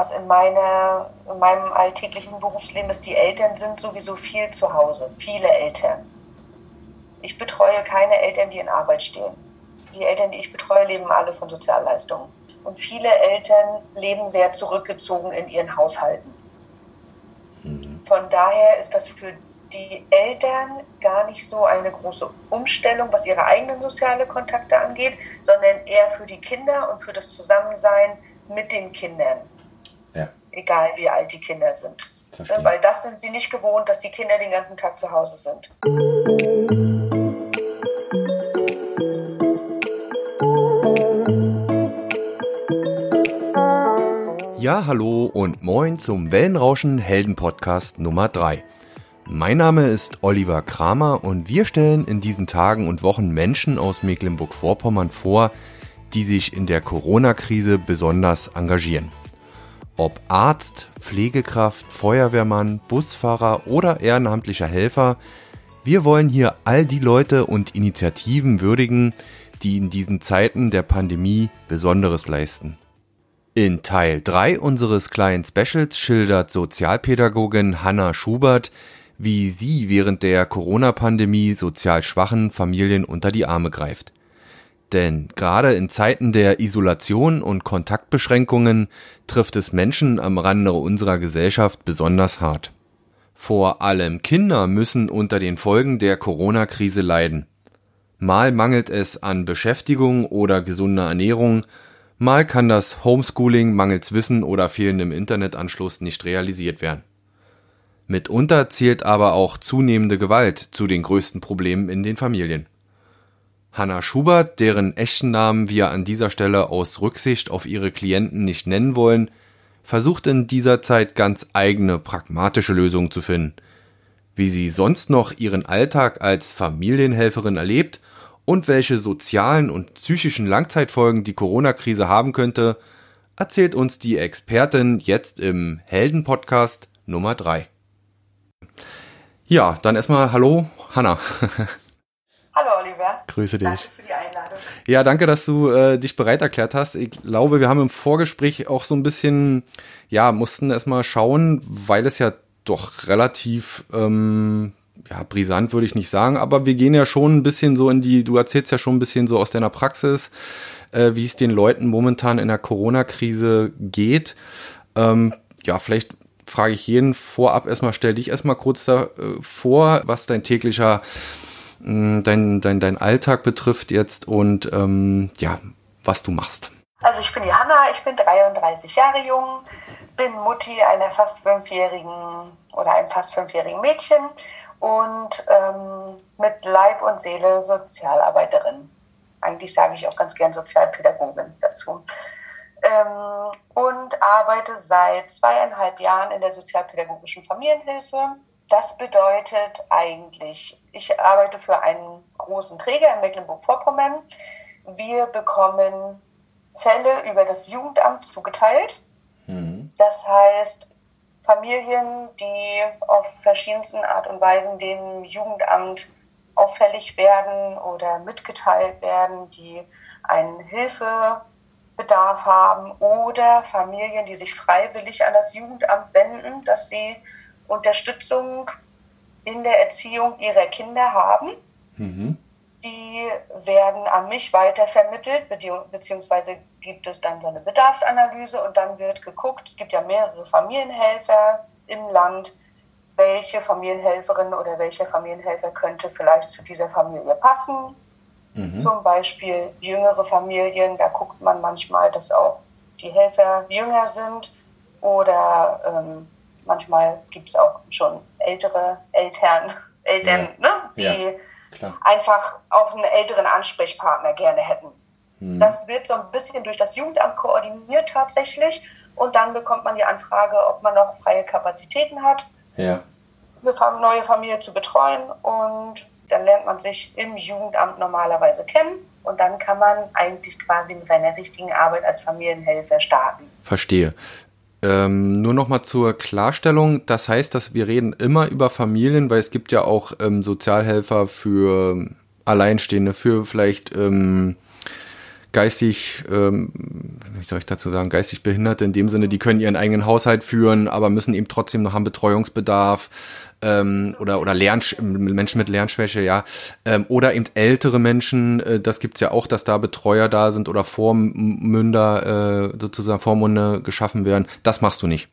was in, meiner, in meinem alltäglichen Berufsleben ist, die Eltern sind sowieso viel zu Hause, viele Eltern. Ich betreue keine Eltern, die in Arbeit stehen. Die Eltern, die ich betreue, leben alle von Sozialleistungen. Und viele Eltern leben sehr zurückgezogen in ihren Haushalten. Mhm. Von daher ist das für die Eltern gar nicht so eine große Umstellung, was ihre eigenen sozialen Kontakte angeht, sondern eher für die Kinder und für das Zusammensein mit den Kindern. Egal wie alt die Kinder sind. Verstehe. Weil das sind sie nicht gewohnt, dass die Kinder den ganzen Tag zu Hause sind. Ja, hallo und moin zum Wellenrauschen Helden Podcast Nummer 3. Mein Name ist Oliver Kramer und wir stellen in diesen Tagen und Wochen Menschen aus Mecklenburg-Vorpommern vor, die sich in der Corona-Krise besonders engagieren. Ob Arzt, Pflegekraft, Feuerwehrmann, Busfahrer oder ehrenamtlicher Helfer, wir wollen hier all die Leute und Initiativen würdigen, die in diesen Zeiten der Pandemie Besonderes leisten. In Teil 3 unseres kleinen Specials schildert Sozialpädagogin Hanna Schubert, wie sie während der Corona-Pandemie sozial schwachen Familien unter die Arme greift. Denn gerade in Zeiten der Isolation und Kontaktbeschränkungen trifft es Menschen am Rande unserer Gesellschaft besonders hart. Vor allem Kinder müssen unter den Folgen der Corona-Krise leiden. Mal mangelt es an Beschäftigung oder gesunder Ernährung, Mal kann das Homeschooling mangels Wissen oder fehlendem Internetanschluss nicht realisiert werden. Mitunter zählt aber auch zunehmende Gewalt zu den größten Problemen in den Familien. Hanna Schubert, deren echten Namen wir an dieser Stelle aus Rücksicht auf ihre Klienten nicht nennen wollen, versucht in dieser Zeit ganz eigene pragmatische Lösungen zu finden. Wie sie sonst noch ihren Alltag als Familienhelferin erlebt und welche sozialen und psychischen Langzeitfolgen die Corona-Krise haben könnte, erzählt uns die Expertin jetzt im Helden-Podcast Nummer 3. Ja, dann erstmal Hallo, Hanna. Hallo Oliver. Grüße dich. Danke für die Einladung. Ja, danke, dass du äh, dich bereit erklärt hast. Ich glaube, wir haben im Vorgespräch auch so ein bisschen, ja, mussten erstmal schauen, weil es ja doch relativ ähm, ja, brisant würde ich nicht sagen, aber wir gehen ja schon ein bisschen so in die, du erzählst ja schon ein bisschen so aus deiner Praxis, äh, wie es den Leuten momentan in der Corona-Krise geht. Ähm, ja, vielleicht frage ich jeden vorab erstmal, stell dich erstmal kurz da, äh, vor, was dein täglicher, dein, dein, dein Alltag betrifft jetzt und ähm, ja, was du machst. Also ich bin Johanna, ich bin 33 Jahre jung, bin Mutti einer fast fünfjährigen oder einem fast fünfjährigen Mädchen und ähm, mit Leib und Seele Sozialarbeiterin. Eigentlich sage ich auch ganz gern Sozialpädagogin dazu. Ähm, und arbeite seit zweieinhalb Jahren in der sozialpädagogischen Familienhilfe. Das bedeutet eigentlich, ich arbeite für einen großen Träger in Mecklenburg-Vorpommern. Wir bekommen Fälle über das Jugendamt zugeteilt. Mhm. Das heißt, Familien, die auf verschiedensten Art und Weisen dem Jugendamt auffällig werden oder mitgeteilt werden, die einen Hilfebedarf haben oder Familien, die sich freiwillig an das Jugendamt wenden, dass sie Unterstützung in der Erziehung ihrer Kinder haben. Mhm. Die werden an mich weitervermittelt, beziehungsweise gibt es dann so eine Bedarfsanalyse und dann wird geguckt, es gibt ja mehrere Familienhelfer im Land, welche Familienhelferin oder welcher Familienhelfer könnte vielleicht zu dieser Familie passen. Mhm. Zum Beispiel jüngere Familien, da guckt man manchmal, dass auch die Helfer jünger sind oder ähm, manchmal gibt es auch schon ältere Eltern, Eltern, ja. ne, die ja einfach auch einen älteren Ansprechpartner gerne hätten. Mhm. Das wird so ein bisschen durch das Jugendamt koordiniert tatsächlich und dann bekommt man die Anfrage, ob man noch freie Kapazitäten hat, ja. eine neue Familie zu betreuen und dann lernt man sich im Jugendamt normalerweise kennen und dann kann man eigentlich quasi mit seiner richtigen Arbeit als Familienhelfer starten. Verstehe. Ähm, nur noch mal zur Klarstellung, das heißt, dass wir reden immer über Familien, weil es gibt ja auch ähm, Sozialhelfer für Alleinstehende, für vielleicht ähm, geistig, ähm, wie soll ich dazu sagen, geistig Behinderte in dem Sinne, die können ihren eigenen Haushalt führen, aber müssen eben trotzdem noch haben Betreuungsbedarf ähm, oder oder Lern Menschen mit Lernschwäche, ja, ähm, oder eben ältere Menschen, äh, das gibt's ja auch, dass da Betreuer da sind oder Vormünder äh, sozusagen Vormunde geschaffen werden. Das machst du nicht.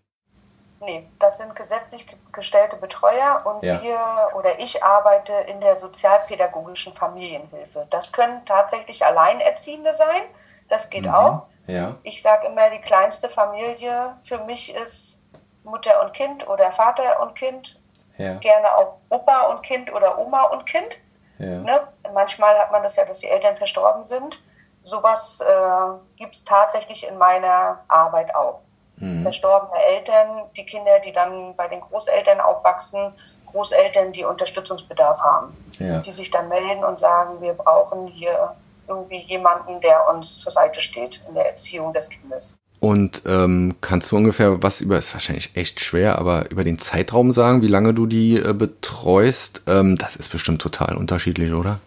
Nee, das sind gesetzlich gestellte Betreuer und ja. wir oder ich arbeite in der sozialpädagogischen Familienhilfe. Das können tatsächlich Alleinerziehende sein, das geht mhm. auch. Ja. Ich sage immer, die kleinste Familie für mich ist Mutter und Kind oder Vater und Kind ja. Gerne auch Opa und Kind oder Oma und Kind. Ne? Manchmal hat man das ja, dass die Eltern verstorben sind. Sowas äh, gibt es tatsächlich in meiner Arbeit auch. Mhm. Verstorbene Eltern, die Kinder, die dann bei den Großeltern aufwachsen, Großeltern, die Unterstützungsbedarf haben, ja. die sich dann melden und sagen, wir brauchen hier irgendwie jemanden, der uns zur Seite steht in der Erziehung des Kindes. Und ähm, kannst du ungefähr was über, ist wahrscheinlich echt schwer, aber über den Zeitraum sagen, wie lange du die äh, betreust? Ähm, das ist bestimmt total unterschiedlich, oder?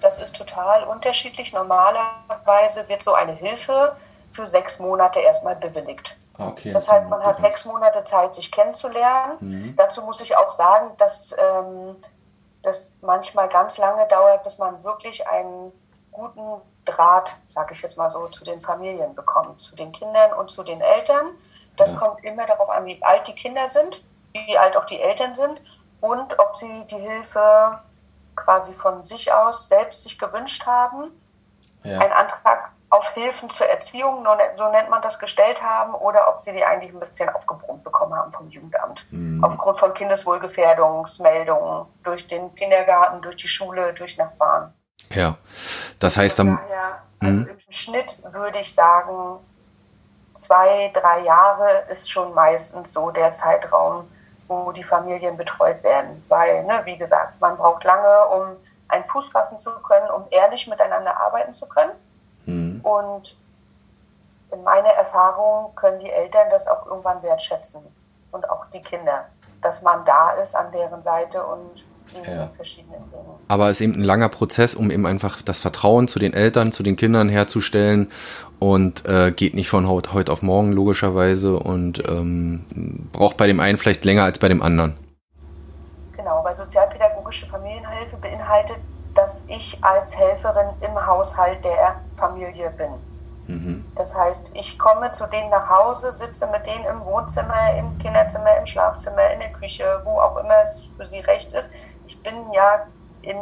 Das ist total unterschiedlich. Normalerweise wird so eine Hilfe für sechs Monate erstmal bewilligt. Ah, okay, das heißt, man hat sechs Monate Zeit, sich kennenzulernen. Mhm. Dazu muss ich auch sagen, dass ähm, das manchmal ganz lange dauert, bis man wirklich einen guten Draht, sage ich jetzt mal so, zu den Familien bekommen, zu den Kindern und zu den Eltern. Das ja. kommt immer darauf an, wie alt die Kinder sind, wie alt auch die Eltern sind und ob sie die Hilfe quasi von sich aus selbst sich gewünscht haben, ja. einen Antrag auf Hilfen zur Erziehung, so nennt man das, gestellt haben oder ob sie die eigentlich ein bisschen aufgebrummt bekommen haben vom Jugendamt. Mhm. Aufgrund von Kindeswohlgefährdungsmeldungen durch den Kindergarten, durch die Schule, durch Nachbarn. Ja, das heißt dann. Daher, also mhm. im Schnitt würde ich sagen, zwei, drei Jahre ist schon meistens so der Zeitraum, wo die Familien betreut werden. Weil, ne, wie gesagt, man braucht lange, um einen Fuß fassen zu können, um ehrlich miteinander arbeiten zu können. Mhm. Und in meiner Erfahrung können die Eltern das auch irgendwann wertschätzen und auch die Kinder, dass man da ist an deren Seite und ja. verschiedenen Dingen. Aber es ist eben ein langer Prozess, um eben einfach das Vertrauen zu den Eltern, zu den Kindern herzustellen und äh, geht nicht von heute auf morgen logischerweise und ähm, braucht bei dem einen vielleicht länger als bei dem anderen. Genau, weil sozialpädagogische Familienhilfe beinhaltet, dass ich als Helferin im Haushalt der Familie bin. Mhm. Das heißt, ich komme zu denen nach Hause, sitze mit denen im Wohnzimmer, im Kinderzimmer, im Schlafzimmer, in der Küche, wo auch immer es für sie recht ist. Ich bin ja in,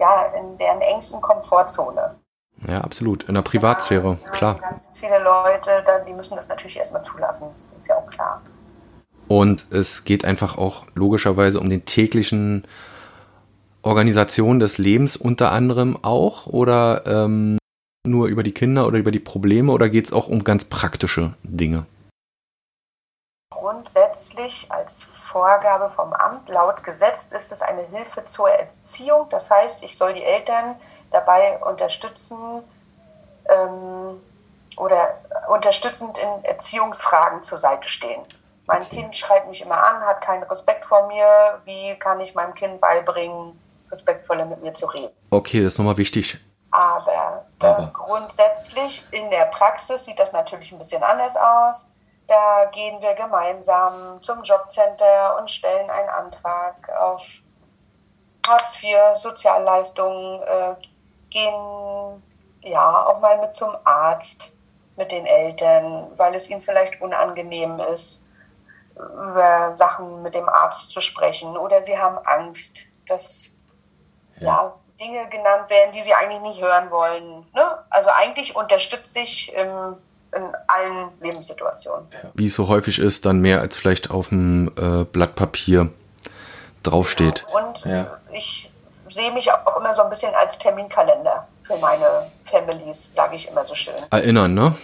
ja, in deren engsten Komfortzone. Ja, absolut. In der Privatsphäre, ja, klar. Ganz viele Leute, die müssen das natürlich erstmal zulassen, das ist ja auch klar. Und es geht einfach auch logischerweise um den täglichen Organisation des Lebens unter anderem auch oder ähm, nur über die Kinder oder über die Probleme oder geht es auch um ganz praktische Dinge? Grundsätzlich als Vorgabe vom Amt laut Gesetz ist es eine Hilfe zur Erziehung. Das heißt, ich soll die Eltern dabei unterstützen ähm, oder unterstützend in Erziehungsfragen zur Seite stehen. Mein. Kind schreit mich immer an, hat keinen Respekt vor mir. Wie kann ich meinem Kind beibringen, respektvoller mit mir zu reden? Okay, das ist nochmal wichtig. Aber, Aber. grundsätzlich in der Praxis sieht das natürlich ein bisschen anders aus. Da gehen wir gemeinsam zum Jobcenter und stellen einen Antrag auf Hartz IV, Sozialleistungen, äh, gehen ja auch mal mit zum Arzt mit den Eltern, weil es ihnen vielleicht unangenehm ist, über Sachen mit dem Arzt zu sprechen oder sie haben Angst, dass ja. ja Dinge genannt werden, die sie eigentlich nicht hören wollen. Ne? Also eigentlich unterstütze ich im in allen Lebenssituationen. Wie es so häufig ist, dann mehr als vielleicht auf dem äh, Blatt Papier draufsteht. Genau. Und ja. ich sehe mich auch immer so ein bisschen als Terminkalender für meine Families, sage ich immer so schön. Erinnern, ne?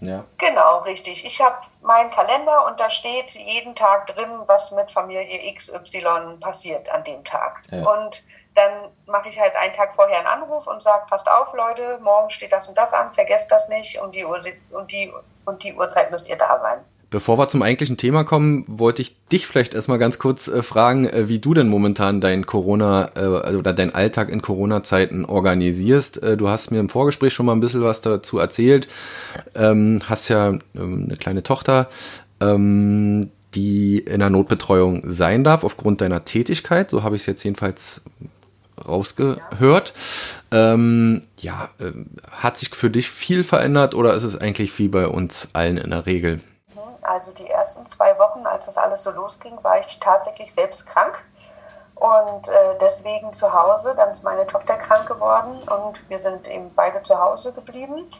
Ja. Genau, richtig. Ich habe meinen Kalender und da steht jeden Tag drin, was mit Familie XY passiert an dem Tag. Ja. Und dann mache ich halt einen Tag vorher einen Anruf und sage, passt auf, Leute, morgen steht das und das an, vergesst das nicht und die, und die, und die Uhrzeit müsst ihr da sein. Bevor wir zum eigentlichen Thema kommen, wollte ich dich vielleicht erstmal ganz kurz äh, fragen, äh, wie du denn momentan dein Corona äh, oder dein Alltag in Corona-Zeiten organisierst. Äh, du hast mir im Vorgespräch schon mal ein bisschen was dazu erzählt. Ähm, hast ja ähm, eine kleine Tochter, ähm, die in der Notbetreuung sein darf aufgrund deiner Tätigkeit. So habe ich es jetzt jedenfalls rausgehört. Ja, ähm, ja äh, hat sich für dich viel verändert oder ist es eigentlich wie bei uns allen in der Regel? Also die ersten zwei Wochen, als das alles so losging, war ich tatsächlich selbst krank und äh, deswegen zu Hause. Dann ist meine Tochter krank geworden und wir sind eben beide zu Hause geblieben.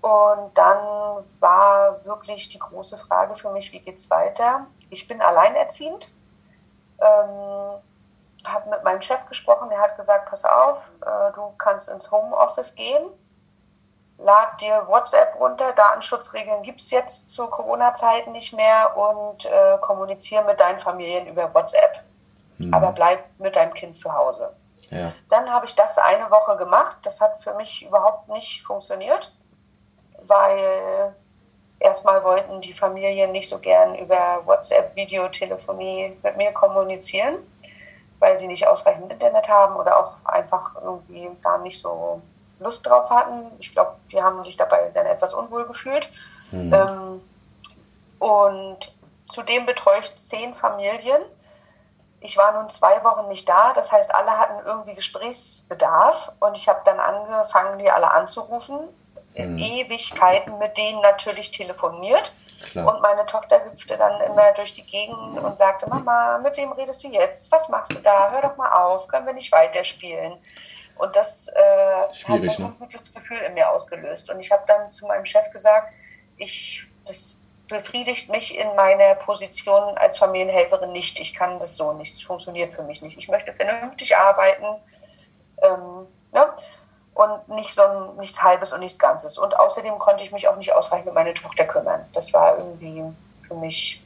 Und dann war wirklich die große Frage für mich, wie geht es weiter? Ich bin alleinerziehend, ähm, habe mit meinem Chef gesprochen, der hat gesagt, pass auf, äh, du kannst ins Homeoffice gehen lad dir WhatsApp runter. Datenschutzregeln gibt es jetzt zu Corona-Zeiten nicht mehr und äh, kommuniziere mit deinen Familien über WhatsApp. Mhm. Aber bleib mit deinem Kind zu Hause. Ja. Dann habe ich das eine Woche gemacht. Das hat für mich überhaupt nicht funktioniert, weil erstmal wollten die Familien nicht so gern über WhatsApp, Videotelefonie mit mir kommunizieren, weil sie nicht ausreichend Internet haben oder auch einfach irgendwie gar nicht so Lust drauf hatten. Ich glaube, die haben sich dabei dann etwas unwohl gefühlt. Mhm. Ähm, und zudem betreue ich zehn Familien. Ich war nun zwei Wochen nicht da, das heißt, alle hatten irgendwie Gesprächsbedarf und ich habe dann angefangen, die alle anzurufen. Mhm. Ewigkeiten mit denen natürlich telefoniert. Klar. Und meine Tochter hüpfte dann immer durch die Gegend und sagte, Mama, mit wem redest du jetzt? Was machst du da? Hör doch mal auf, können wir nicht weiterspielen? Und das äh, Schwierig, hat ein ne? gutes Gefühl in mir ausgelöst. Und ich habe dann zu meinem Chef gesagt, ich, das befriedigt mich in meiner Position als Familienhelferin nicht. Ich kann das so nicht. Es funktioniert für mich nicht. Ich möchte vernünftig arbeiten ähm, ne? und nicht so ein, nichts Halbes und nichts Ganzes. Und außerdem konnte ich mich auch nicht ausreichend um meine Tochter kümmern. Das war irgendwie für mich,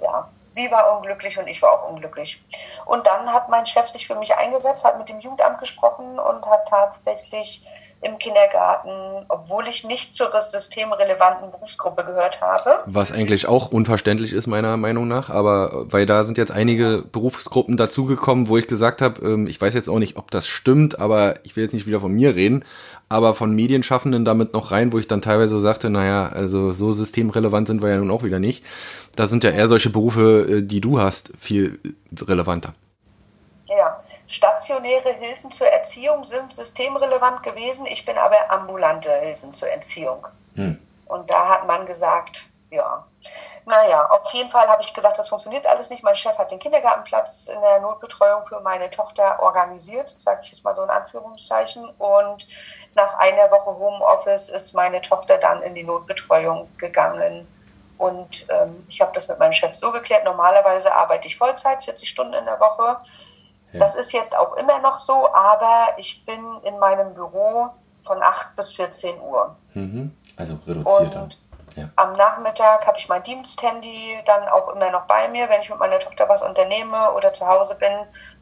ja, sie war unglücklich und ich war auch unglücklich. Und dann hat mein Chef sich für mich eingesetzt, hat mit dem Jugendamt gesprochen und hat tatsächlich im Kindergarten, obwohl ich nicht zur systemrelevanten Berufsgruppe gehört habe. Was eigentlich auch unverständlich ist, meiner Meinung nach, aber weil da sind jetzt einige Berufsgruppen dazugekommen, wo ich gesagt habe, ähm, ich weiß jetzt auch nicht, ob das stimmt, aber ich will jetzt nicht wieder von mir reden, aber von Medienschaffenden damit noch rein, wo ich dann teilweise sagte, naja, also so systemrelevant sind wir ja nun auch wieder nicht. Da sind ja eher solche Berufe, äh, die du hast, viel relevanter. Stationäre Hilfen zur Erziehung sind systemrelevant gewesen. Ich bin aber ambulante Hilfen zur Erziehung. Hm. Und da hat man gesagt, ja. Naja, auf jeden Fall habe ich gesagt, das funktioniert alles nicht. Mein Chef hat den Kindergartenplatz in der Notbetreuung für meine Tochter organisiert, sage ich jetzt mal so in Anführungszeichen. Und nach einer Woche Homeoffice ist meine Tochter dann in die Notbetreuung gegangen. Und ähm, ich habe das mit meinem Chef so geklärt. Normalerweise arbeite ich Vollzeit, 40 Stunden in der Woche. Ja. Das ist jetzt auch immer noch so, aber ich bin in meinem Büro von 8 bis 14 Uhr. Mhm. Also reduzierter. Ja. am Nachmittag habe ich mein Diensthandy dann auch immer noch bei mir, wenn ich mit meiner Tochter was unternehme oder zu Hause bin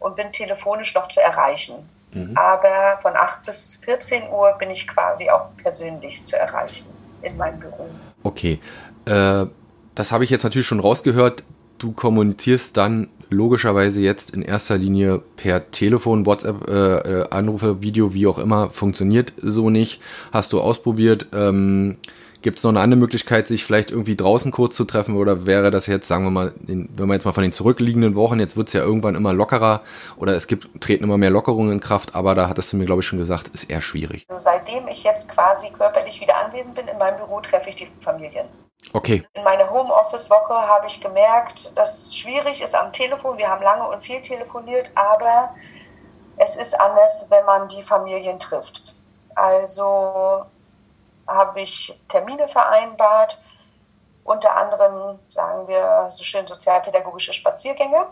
und bin telefonisch noch zu erreichen. Mhm. Aber von 8 bis 14 Uhr bin ich quasi auch persönlich zu erreichen in meinem Büro. Okay. Äh, das habe ich jetzt natürlich schon rausgehört. Du kommunizierst dann logischerweise jetzt in erster Linie per Telefon, WhatsApp, äh, äh, Anrufe, Video, wie auch immer, funktioniert so nicht. Hast du ausprobiert? Ähm, Gibt es noch eine andere Möglichkeit, sich vielleicht irgendwie draußen kurz zu treffen oder wäre das jetzt, sagen wir mal, in, wenn wir jetzt mal von den zurückliegenden Wochen, jetzt wird es ja irgendwann immer lockerer oder es gibt, treten immer mehr Lockerungen in Kraft, aber da hattest du mir, glaube ich, schon gesagt, ist eher schwierig. Also seitdem ich jetzt quasi körperlich wieder anwesend bin in meinem Büro, treffe ich die Familien. Okay. In meiner Homeoffice-Woche habe ich gemerkt, dass es schwierig ist am Telefon. Wir haben lange und viel telefoniert, aber es ist anders, wenn man die Familien trifft. Also habe ich Termine vereinbart, unter anderem, sagen wir, so schön sozialpädagogische Spaziergänge.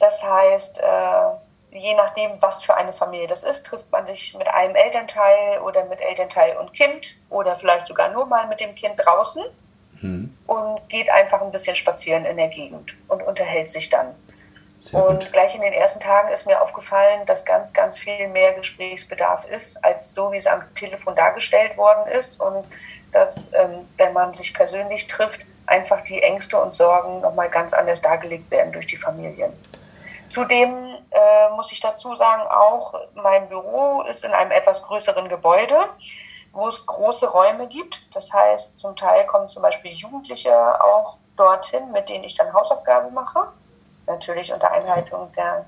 Das heißt, äh, je nachdem, was für eine Familie das ist, trifft man sich mit einem Elternteil oder mit Elternteil und Kind oder vielleicht sogar nur mal mit dem Kind draußen hm. und geht einfach ein bisschen spazieren in der Gegend und unterhält sich dann. Sehr und gut. gleich in den ersten Tagen ist mir aufgefallen, dass ganz, ganz viel mehr Gesprächsbedarf ist, als so, wie es am Telefon dargestellt worden ist. Und dass, ähm, wenn man sich persönlich trifft, einfach die Ängste und Sorgen nochmal ganz anders dargelegt werden durch die Familien. Zudem äh, muss ich dazu sagen, auch mein Büro ist in einem etwas größeren Gebäude, wo es große Räume gibt. Das heißt, zum Teil kommen zum Beispiel Jugendliche auch dorthin, mit denen ich dann Hausaufgaben mache. Natürlich unter Einhaltung der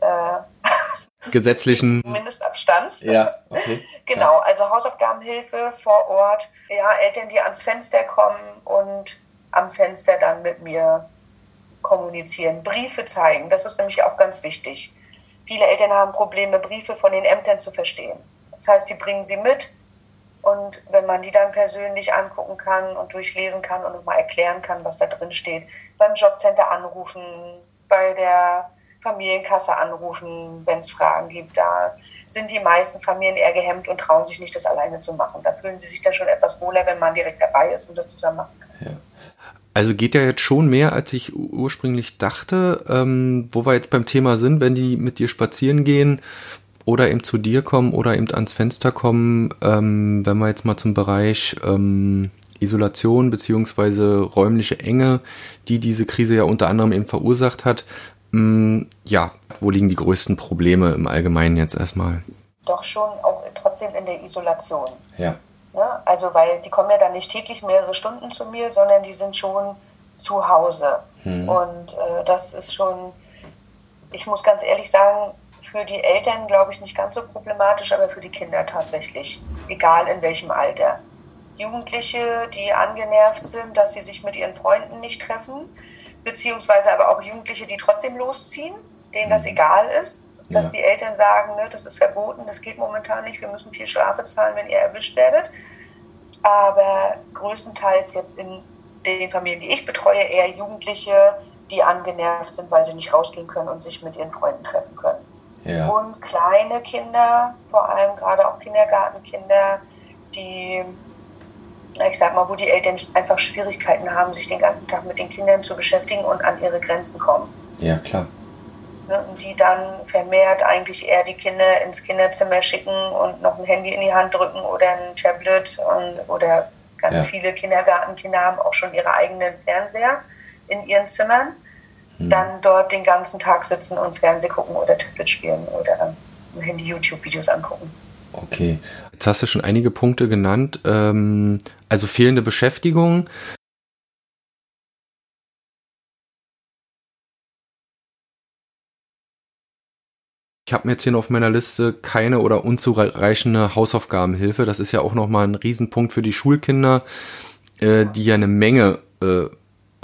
äh, gesetzlichen Mindestabstands. Ja, okay. genau, also Hausaufgabenhilfe vor Ort. Ja, Eltern, die ans Fenster kommen und am Fenster dann mit mir kommunizieren, Briefe zeigen. Das ist nämlich auch ganz wichtig. Viele Eltern haben Probleme, Briefe von den Ämtern zu verstehen. Das heißt, die bringen sie mit und wenn man die dann persönlich angucken kann und durchlesen kann und nochmal erklären kann, was da drin steht, beim Jobcenter anrufen, bei der Familienkasse anrufen, wenn es Fragen gibt, da sind die meisten Familien eher gehemmt und trauen sich nicht, das alleine zu machen. Da fühlen sie sich dann schon etwas wohler, wenn man direkt dabei ist und das zusammen machen kann. Ja. Also geht ja jetzt schon mehr, als ich ursprünglich dachte. Ähm, wo wir jetzt beim Thema sind, wenn die mit dir spazieren gehen oder eben zu dir kommen oder eben ans Fenster kommen, ähm, wenn wir jetzt mal zum Bereich ähm, Isolation beziehungsweise räumliche Enge, die diese Krise ja unter anderem eben verursacht hat. Ähm, ja, wo liegen die größten Probleme im Allgemeinen jetzt erstmal? Doch schon auch trotzdem in der Isolation. Ja. Ne? Also, weil die kommen ja dann nicht täglich mehrere Stunden zu mir, sondern die sind schon zu Hause. Hm. Und äh, das ist schon, ich muss ganz ehrlich sagen, für die Eltern glaube ich nicht ganz so problematisch, aber für die Kinder tatsächlich, egal in welchem Alter. Jugendliche, die angenervt sind, dass sie sich mit ihren Freunden nicht treffen, beziehungsweise aber auch Jugendliche, die trotzdem losziehen, denen das hm. egal ist dass ja. die Eltern sagen, ne, das ist verboten, das geht momentan nicht, wir müssen viel Strafe zahlen, wenn ihr erwischt werdet. Aber größtenteils jetzt in den Familien, die ich betreue, eher Jugendliche, die angenervt sind, weil sie nicht rausgehen können und sich mit ihren Freunden treffen können. Ja. Und kleine Kinder, vor allem gerade auch Kindergartenkinder, die, ich sag mal, wo die Eltern einfach Schwierigkeiten haben, sich den ganzen Tag mit den Kindern zu beschäftigen und an ihre Grenzen kommen. Ja, klar ne, die dann vermehrt eigentlich eher die Kinder ins Kinderzimmer schicken und noch ein Handy in die Hand drücken oder ein Tablet und, oder ganz ja. viele Kindergartenkinder haben auch schon ihre eigenen Fernseher in ihren Zimmern, hm. dann dort den ganzen Tag sitzen und Fernseh gucken oder Tablet spielen oder im Handy YouTube-Videos angucken. Okay, jetzt hast du schon einige Punkte genannt. Ähm, also fehlende Beschäftigung, Ich habe mir jetzt hier auf meiner Liste keine oder unzureichende Hausaufgabenhilfe. Das ist ja auch nochmal ein Riesenpunkt für die Schulkinder, äh, die ja eine Menge äh,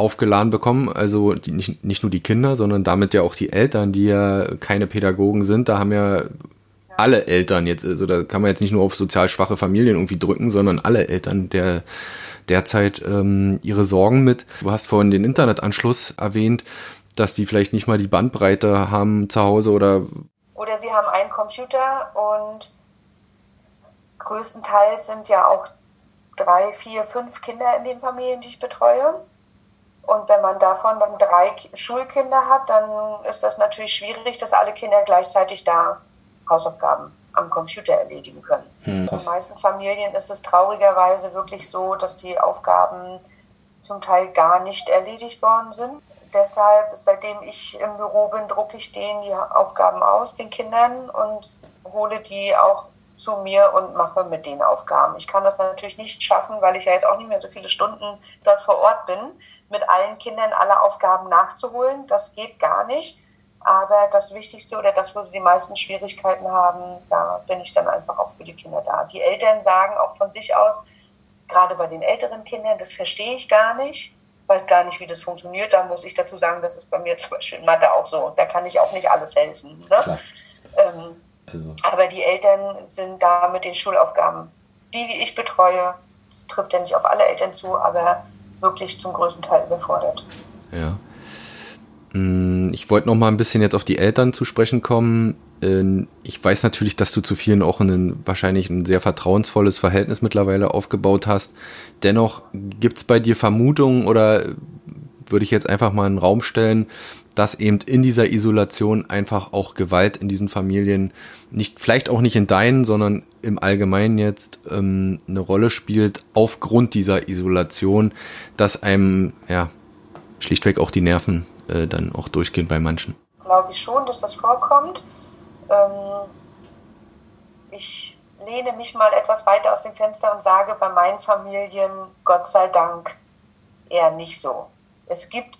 aufgeladen bekommen. Also die, nicht, nicht nur die Kinder, sondern damit ja auch die Eltern, die ja keine Pädagogen sind. Da haben ja alle Eltern jetzt, also da kann man jetzt nicht nur auf sozial schwache Familien irgendwie drücken, sondern alle Eltern der derzeit ähm, ihre Sorgen mit. Du hast vorhin den Internetanschluss erwähnt, dass die vielleicht nicht mal die Bandbreite haben zu Hause oder oder sie haben einen Computer und größtenteils sind ja auch drei, vier, fünf Kinder in den Familien, die ich betreue. Und wenn man davon dann drei Schulkinder hat, dann ist das natürlich schwierig, dass alle Kinder gleichzeitig da Hausaufgaben am Computer erledigen können. Hm, in den meisten Familien ist es traurigerweise wirklich so, dass die Aufgaben zum Teil gar nicht erledigt worden sind deshalb, seitdem ich im Büro bin, drucke ich denen die Aufgaben aus, den Kindern, und hole die auch zu mir und mache mit den Aufgaben. Ich kann das natürlich nicht schaffen, weil ich ja jetzt auch nicht mehr so viele Stunden dort vor Ort bin, mit allen Kindern alle Aufgaben nachzuholen. Das geht gar nicht. Aber das Wichtigste oder das, wo sie die meisten Schwierigkeiten haben, da bin ich dann einfach auch für die Kinder da. Die Eltern sagen auch von sich aus, gerade bei den älteren Kindern, das verstehe ich gar nicht weiß gar nicht, wie das funktioniert. Da muss ich dazu sagen, das ist bei mir zum Beispiel in Mathe auch so. Da kann ich auch nicht alles helfen. Ne? Also. Aber die Eltern sind da mit den Schulaufgaben, die, die ich betreue, das trifft ja nicht auf alle Eltern zu, aber wirklich zum größten Teil überfordert. Ja. Mm, ich wollte noch mal ein bisschen jetzt auf die Eltern zu sprechen kommen. Ähm, ich weiß natürlich, dass du zu vielen auch ein, wahrscheinlich ein sehr vertrauensvolles Verhältnis mittlerweile aufgebaut hast. Dennoch gibt es bei dir Vermutungen oder würde ich jetzt einfach mal in den Raum stellen, dass eben in dieser Isolation einfach auch Gewalt in diesen Familien nicht, vielleicht auch nicht in deinen, sondern im Allgemeinen jetzt ähm, eine Rolle spielt, aufgrund dieser Isolation, dass einem ja schlichtweg auch die Nerven äh, dann auch durchgehen bei manchen. Glaube ich schon, dass das vorkommt. Ähm, ich lehne mich mal etwas weiter aus dem Fenster und sage bei meinen Familien, Gott sei Dank, eher nicht so. Es gibt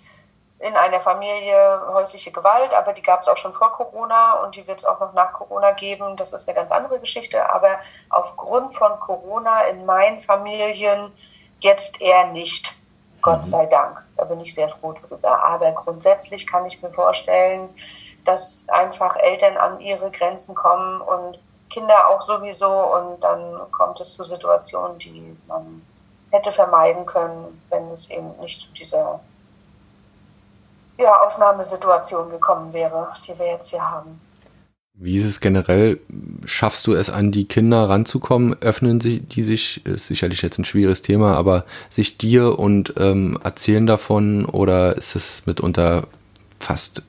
in einer Familie häusliche Gewalt, aber die gab es auch schon vor Corona und die wird es auch noch nach Corona geben. Das ist eine ganz andere Geschichte. Aber aufgrund von Corona in meinen Familien jetzt eher nicht. Gott mhm. sei Dank. Da bin ich sehr froh drüber. Aber grundsätzlich kann ich mir vorstellen, dass einfach Eltern an ihre Grenzen kommen und Kinder auch sowieso. Und dann kommt es zu Situationen, die man hätte vermeiden können, wenn es eben nicht zu dieser ja, Ausnahmesituation gekommen wäre, die wir jetzt hier haben. Wie ist es generell? Schaffst du es an die Kinder ranzukommen? Öffnen sie die sich? Ist sicherlich jetzt ein schwieriges Thema, aber sich dir und ähm, erzählen davon oder ist es mitunter fast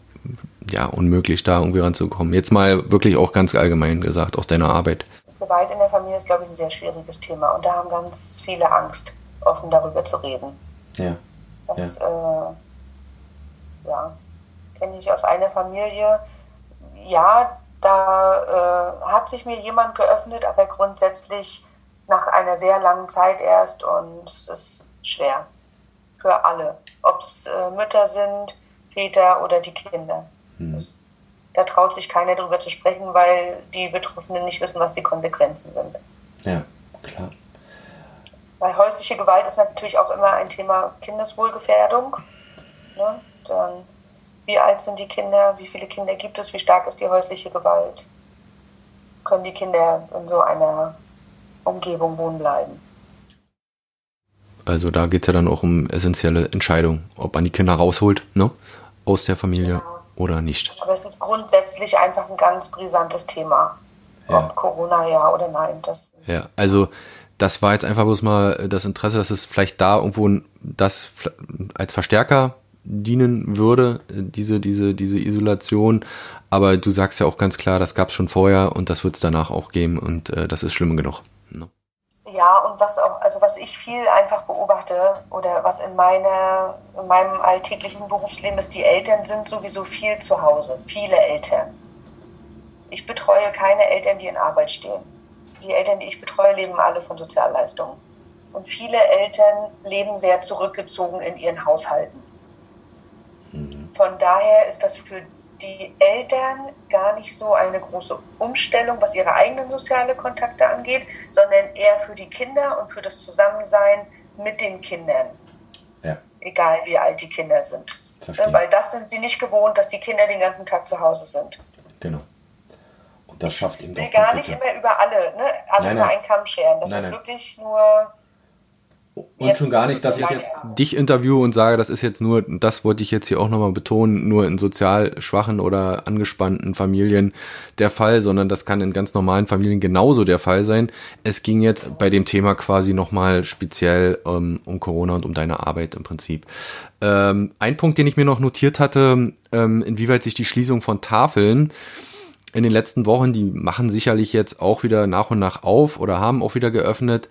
ja unmöglich, da irgendwie ranzukommen? Jetzt mal wirklich auch ganz allgemein gesagt aus deiner Arbeit. Gewalt in der Familie ist, glaube ich, ein sehr schwieriges Thema und da haben ganz viele Angst, offen darüber zu reden. Ja. Das, ja. Äh, ja, kenne ich aus einer Familie. Ja, da äh, hat sich mir jemand geöffnet, aber grundsätzlich nach einer sehr langen Zeit erst und es ist schwer für alle, ob es äh, Mütter sind, Väter oder die Kinder. Mhm. Da traut sich keiner drüber zu sprechen, weil die Betroffenen nicht wissen, was die Konsequenzen sind. Ja, klar. Weil häusliche Gewalt ist natürlich auch immer ein Thema Kindeswohlgefährdung. Ne? Dann, wie alt sind die Kinder? Wie viele Kinder gibt es? Wie stark ist die häusliche Gewalt? Können die Kinder in so einer Umgebung wohnen bleiben? Also da geht es ja dann auch um essentielle Entscheidungen, ob man die Kinder rausholt, ne? Aus der Familie genau. oder nicht. Aber es ist grundsätzlich einfach ein ganz brisantes Thema. Ja. Ob Corona ja oder nein. Das ja, also das war jetzt einfach bloß mal das Interesse, dass es vielleicht da irgendwo das als Verstärker dienen würde, diese, diese, diese Isolation. Aber du sagst ja auch ganz klar, das gab es schon vorher und das wird es danach auch geben und äh, das ist schlimm genug. Ne? Ja, und was auch, also was ich viel einfach beobachte oder was in, meine, in meinem alltäglichen Berufsleben ist, die Eltern sind sowieso viel zu Hause, viele Eltern. Ich betreue keine Eltern, die in Arbeit stehen. Die Eltern, die ich betreue, leben alle von Sozialleistungen. Und viele Eltern leben sehr zurückgezogen in ihren Haushalten. Von daher ist das für die Eltern gar nicht so eine große Umstellung, was ihre eigenen soziale Kontakte angeht, sondern eher für die Kinder und für das Zusammensein mit den Kindern. Ja. Egal wie alt die Kinder sind. Verstehe. Weil das sind sie nicht gewohnt, dass die Kinder den ganzen Tag zu Hause sind. Genau. Und das schafft eben doch. Gar nicht immer über alle, ne? alle nein, über einen Kamm scheren. Das nein, ist nein. wirklich nur und schon gar nicht, dass ich jetzt dich interviewe und sage, das ist jetzt nur, das wollte ich jetzt hier auch nochmal betonen, nur in sozial schwachen oder angespannten Familien der Fall, sondern das kann in ganz normalen Familien genauso der Fall sein. Es ging jetzt bei dem Thema quasi nochmal speziell ähm, um Corona und um deine Arbeit im Prinzip. Ähm, ein Punkt, den ich mir noch notiert hatte, ähm, inwieweit sich die Schließung von Tafeln in den letzten Wochen, die machen sicherlich jetzt auch wieder nach und nach auf oder haben auch wieder geöffnet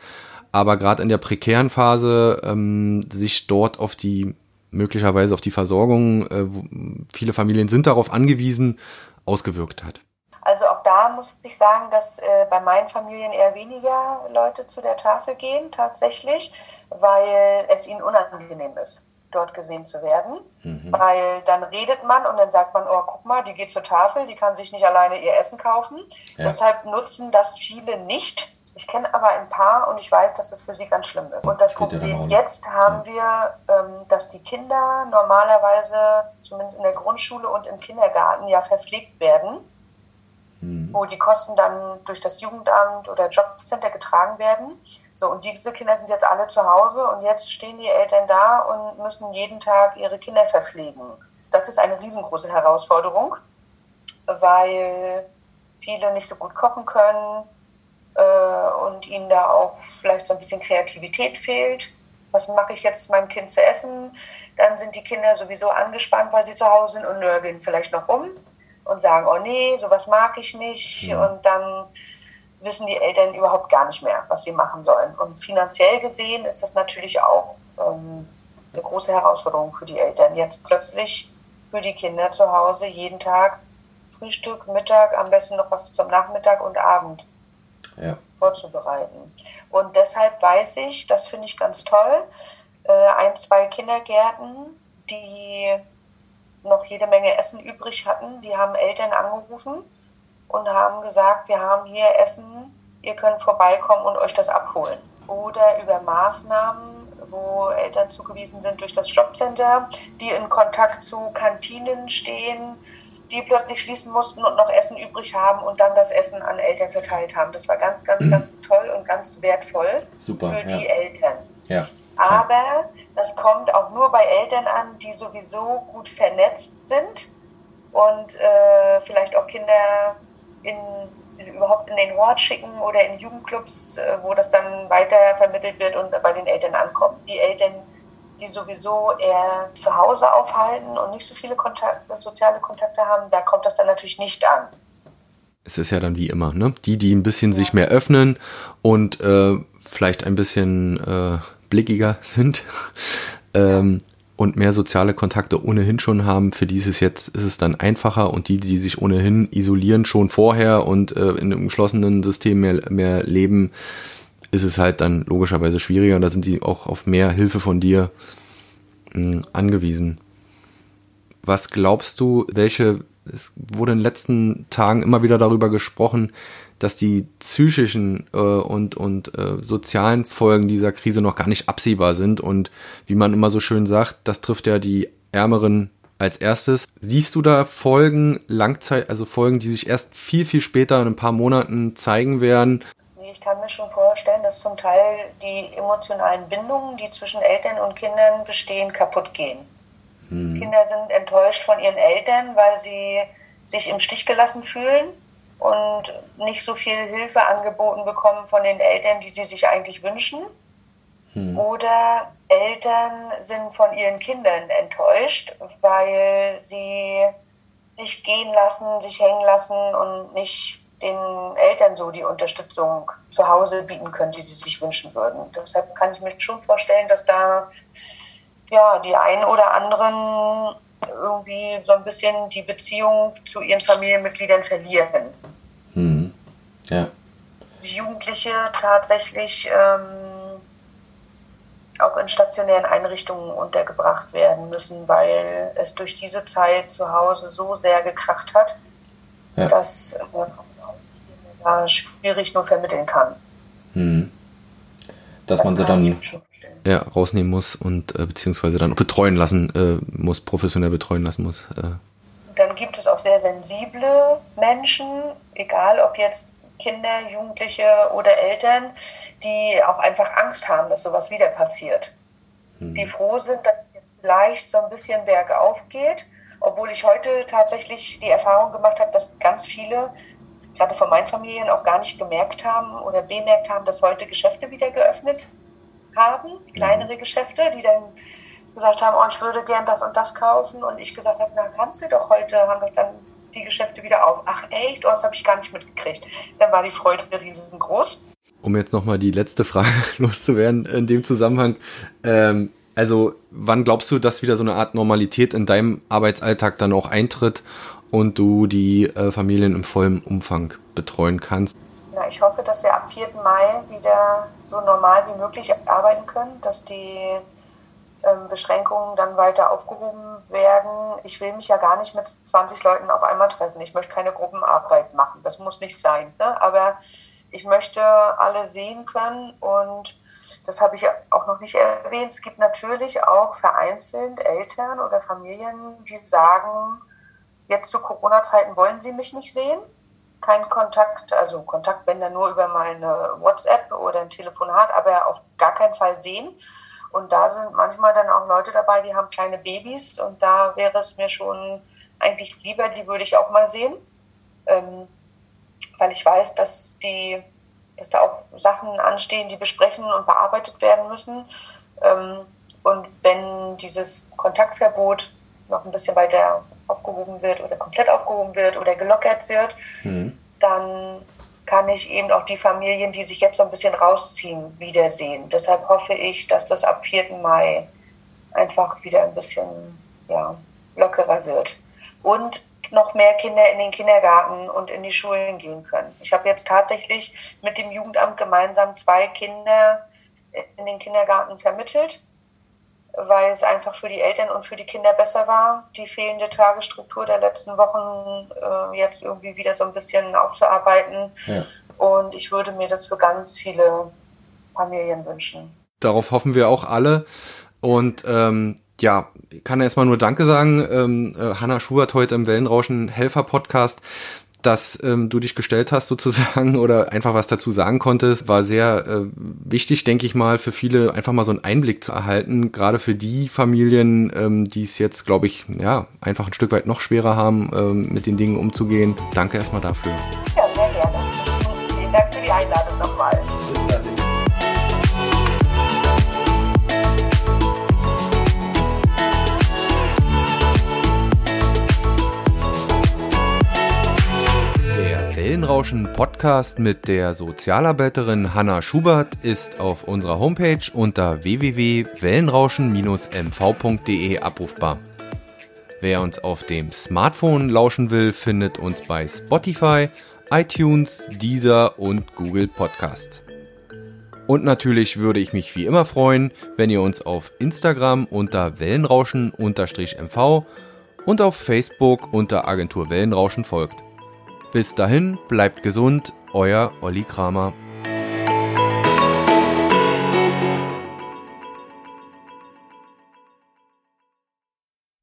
aber gerade in der prekären Phase ähm, sich dort auf die möglicherweise auf die Versorgung, äh, viele Familien sind darauf angewiesen, ausgewirkt hat. Also auch da muss ich sagen, dass äh, bei meinen Familien eher weniger Leute zu der Tafel gehen tatsächlich, weil es ihnen unangenehm ist, dort gesehen zu werden. Mhm. Weil dann redet man und dann sagt man, oh, guck mal, die geht zur Tafel, die kann sich nicht alleine ihr Essen kaufen. Ja. Deshalb nutzen das viele nicht ich kenne aber ein paar und ich weiß, dass das für sie ganz schlimm ist. Und das Problem jetzt haben wir, ähm, dass die Kinder normalerweise, zumindest in der Grundschule und im Kindergarten, ja verpflegt werden, mhm. wo die Kosten dann durch das Jugendamt oder Jobcenter getragen werden. So, und diese Kinder sind jetzt alle zu Hause und jetzt stehen die Eltern da und müssen jeden Tag ihre Kinder verpflegen. Das ist eine riesengroße Herausforderung, weil viele nicht so gut kochen können, äh, und ihnen da auch vielleicht so ein bisschen Kreativität fehlt. was mache ich jetzt meinem Kind zu essen? Dann sind die Kinder sowieso angespannt, weil sie zu Hause sind und nörgeln vielleicht noch rum und sagen, oh nee, sowas mag ich nicht. Ja. Und dann wissen die Eltern überhaupt gar nicht mehr, was sie machen sollen. Und finanziell gesehen ist das natürlich auch ähm, eine große Herausforderung für die Eltern. Jetzt plötzlich für die Kinder zu Hause jeden Tag Frühstück, Mittag, am besten noch was zum Nachmittag und Abend ja. vorzubereiten. Und deshalb weiß ich, das finde ich ganz toll, äh, ein, zwei Kindergärten, die noch jede Menge Essen übrig hatten, die haben Eltern angerufen und haben gesagt, wir haben hier Essen, ihr könnt vorbeikommen und euch das abholen. Oder über Maßnahmen, wo Eltern zugewiesen sind durch das Jobcenter, die in Kontakt zu Kantinen stehen, die plötzlich schließen mussten und noch Essen übrig haben und dann das Essen an Eltern verteilt haben. Das war ganz, ganz, ganz toll und ganz wertvoll Super, für ja. die Eltern. Ja, Aber das kommt auch nur bei Eltern an, die sowieso gut vernetzt sind und äh, vielleicht auch Kinder in, überhaupt in den Hort schicken oder in Jugendclubs, äh, wo das dann weiter vermittelt wird und bei den Eltern ankommt. Die Eltern, die sowieso eher zu Hause aufhalten und nicht so viele Kontakte, soziale Kontakte haben, da kommt das dann natürlich nicht an. Es ist ja dann wie immer, ne? Die, die ein bisschen ja. sich mehr öffnen und äh, vielleicht ein bisschen äh, blickiger sind ähm, und mehr soziale Kontakte ohnehin schon haben, für die ist es jetzt ist es dann einfacher und die, die sich ohnehin isolieren schon vorher und äh, in einem geschlossenen System mehr, mehr leben, ist es halt dann logischerweise schwieriger und da sind die auch auf mehr Hilfe von dir mh, hm, angewiesen. Was glaubst du, welche, es wurde in den letzten Tagen immer wieder darüber gesprochen, dass die psychischen äh, und, und äh, sozialen Folgen dieser Krise noch gar nicht absehbar sind. Und wie man immer so schön sagt, das trifft ja die Ärmeren als erstes. Siehst du da Folgen, Langzeit, also Folgen, die sich erst viel, viel später in ein paar Monaten zeigen werden? Ich kann mir schon vorstellen, dass zum Teil die emotionalen Bindungen, die zwischen Eltern und Kindern bestehen, kaputt gehen. Hm. Kinder sind enttäuscht von ihren Eltern, weil sie sich im Stich gelassen fühlen und nicht so viel Hilfe angeboten bekommen von den Eltern, die sie sich eigentlich wünschen. Hm. Oder Eltern sind von ihren Kindern enttäuscht, weil sie sich gehen lassen, sich hängen lassen und nicht den Eltern so die Unterstützung zu Hause bieten können, die sie sich wünschen würden. Deshalb kann ich mir schon vorstellen, dass da ja die einen oder anderen irgendwie so ein bisschen die Beziehung zu ihren Familienmitgliedern verlieren. Hm. Ja. Jugendliche tatsächlich ähm, auch in stationären Einrichtungen untergebracht werden müssen, weil es durch diese Zeit zu Hause so sehr gekracht hat, ja. dass äh, schwierig nur vermitteln kann. Hm. Dass das man sie dann ja, rausnehmen muss und äh, beziehungsweise dann betreuen lassen äh, muss, professionell betreuen lassen muss. Äh. Dann gibt es auch sehr sensible Menschen, egal ob jetzt Kinder, Jugendliche oder Eltern, die auch einfach Angst haben, dass sowas wieder passiert. Hm. Die froh sind, dass es vielleicht so ein bisschen bergauf geht, obwohl ich heute tatsächlich die Erfahrung gemacht habe, dass ganz viele, gerade von meinen Familien, auch gar nicht gemerkt haben oder bemerkt haben, dass heute Geschäfte wieder geöffnet haben, kleinere mhm. Geschäfte, die dann gesagt haben, oh, ich würde gern das und das kaufen. Und ich gesagt habe, na, kannst du doch heute, haben doch dann die Geschäfte wieder auf. Ach echt? Oh, das habe ich gar nicht mitgekriegt. Dann war die Freude riesengroß. Um jetzt nochmal die letzte Frage loszuwerden in dem Zusammenhang. Ähm, also wann glaubst du, dass wieder so eine Art Normalität in deinem Arbeitsalltag dann auch eintritt und du die äh, Familien im vollen Umfang betreuen kannst? Na, ich hoffe, dass wir ab 4. Mai wieder so normal wie möglich arbeiten können, dass die ähm, Beschränkungen dann weiter aufgehoben werden. Ich will mich ja gar nicht mit 20 Leuten auf einmal treffen. Ich möchte keine Gruppenarbeit machen. Das muss nicht sein. Ne? Aber ich möchte alle sehen können und das habe ich auch noch nicht erwähnt. Es gibt natürlich auch vereinzelt Eltern oder Familien, die sagen, jetzt zu Corona-Zeiten wollen sie mich nicht sehen. Kein Kontakt, also Kontakt, wenn dann nur über meine WhatsApp oder ein Telefonat, aber auf gar keinen Fall sehen. Und da sind manchmal dann auch Leute dabei, die haben kleine Babys und da wäre es mir schon eigentlich lieber, die würde ich auch mal sehen, ähm, weil ich weiß, dass die, dass da auch Sachen anstehen, die besprechen und bearbeitet werden müssen. Ähm, und wenn dieses Kontaktverbot noch ein bisschen weiter aufgehoben wird oder komplett aufgehoben wird oder gelockert wird, mhm. dann kann ich eben auch die Familien, die sich jetzt so ein bisschen rausziehen, wiedersehen. Deshalb hoffe ich, dass das ab 4. Mai einfach wieder ein bisschen ja, lockerer wird. Und noch mehr Kinder in den Kindergarten und in die Schulen gehen können. Ich habe jetzt tatsächlich mit dem Jugendamt gemeinsam zwei Kinder in den Kindergarten vermittelt, weil es einfach für die Eltern und für die Kinder besser war, die fehlende Tagesstruktur der letzten Wochen äh, jetzt irgendwie wieder so ein bisschen aufzuarbeiten. Ja. Und ich würde mir das für ganz viele Familien wünschen. Darauf hoffen wir auch alle. Und ähm, ja, kann erstmal nur Danke sagen, ähm, äh, Hanna Schubert heute im Wellenrauschen Helfer Podcast, dass ähm, du dich gestellt hast sozusagen oder einfach was dazu sagen konntest, war sehr äh, wichtig, denke ich mal, für viele einfach mal so einen Einblick zu erhalten, gerade für die Familien, ähm, die es jetzt, glaube ich, ja, einfach ein Stück weit noch schwerer haben, ähm, mit den Dingen umzugehen. Danke erstmal dafür. Ja, sehr gerne. Vielen Dank für die Einladung nochmal. Wellenrauschen Podcast mit der Sozialarbeiterin Hanna Schubert ist auf unserer Homepage unter www.wellenrauschen-mv.de abrufbar. Wer uns auf dem Smartphone lauschen will, findet uns bei Spotify, iTunes, Deezer und Google Podcast. Und natürlich würde ich mich wie immer freuen, wenn ihr uns auf Instagram unter Wellenrauschen-mv und auf Facebook unter Agentur Wellenrauschen folgt. Bis dahin, bleibt gesund, euer Olli Kramer.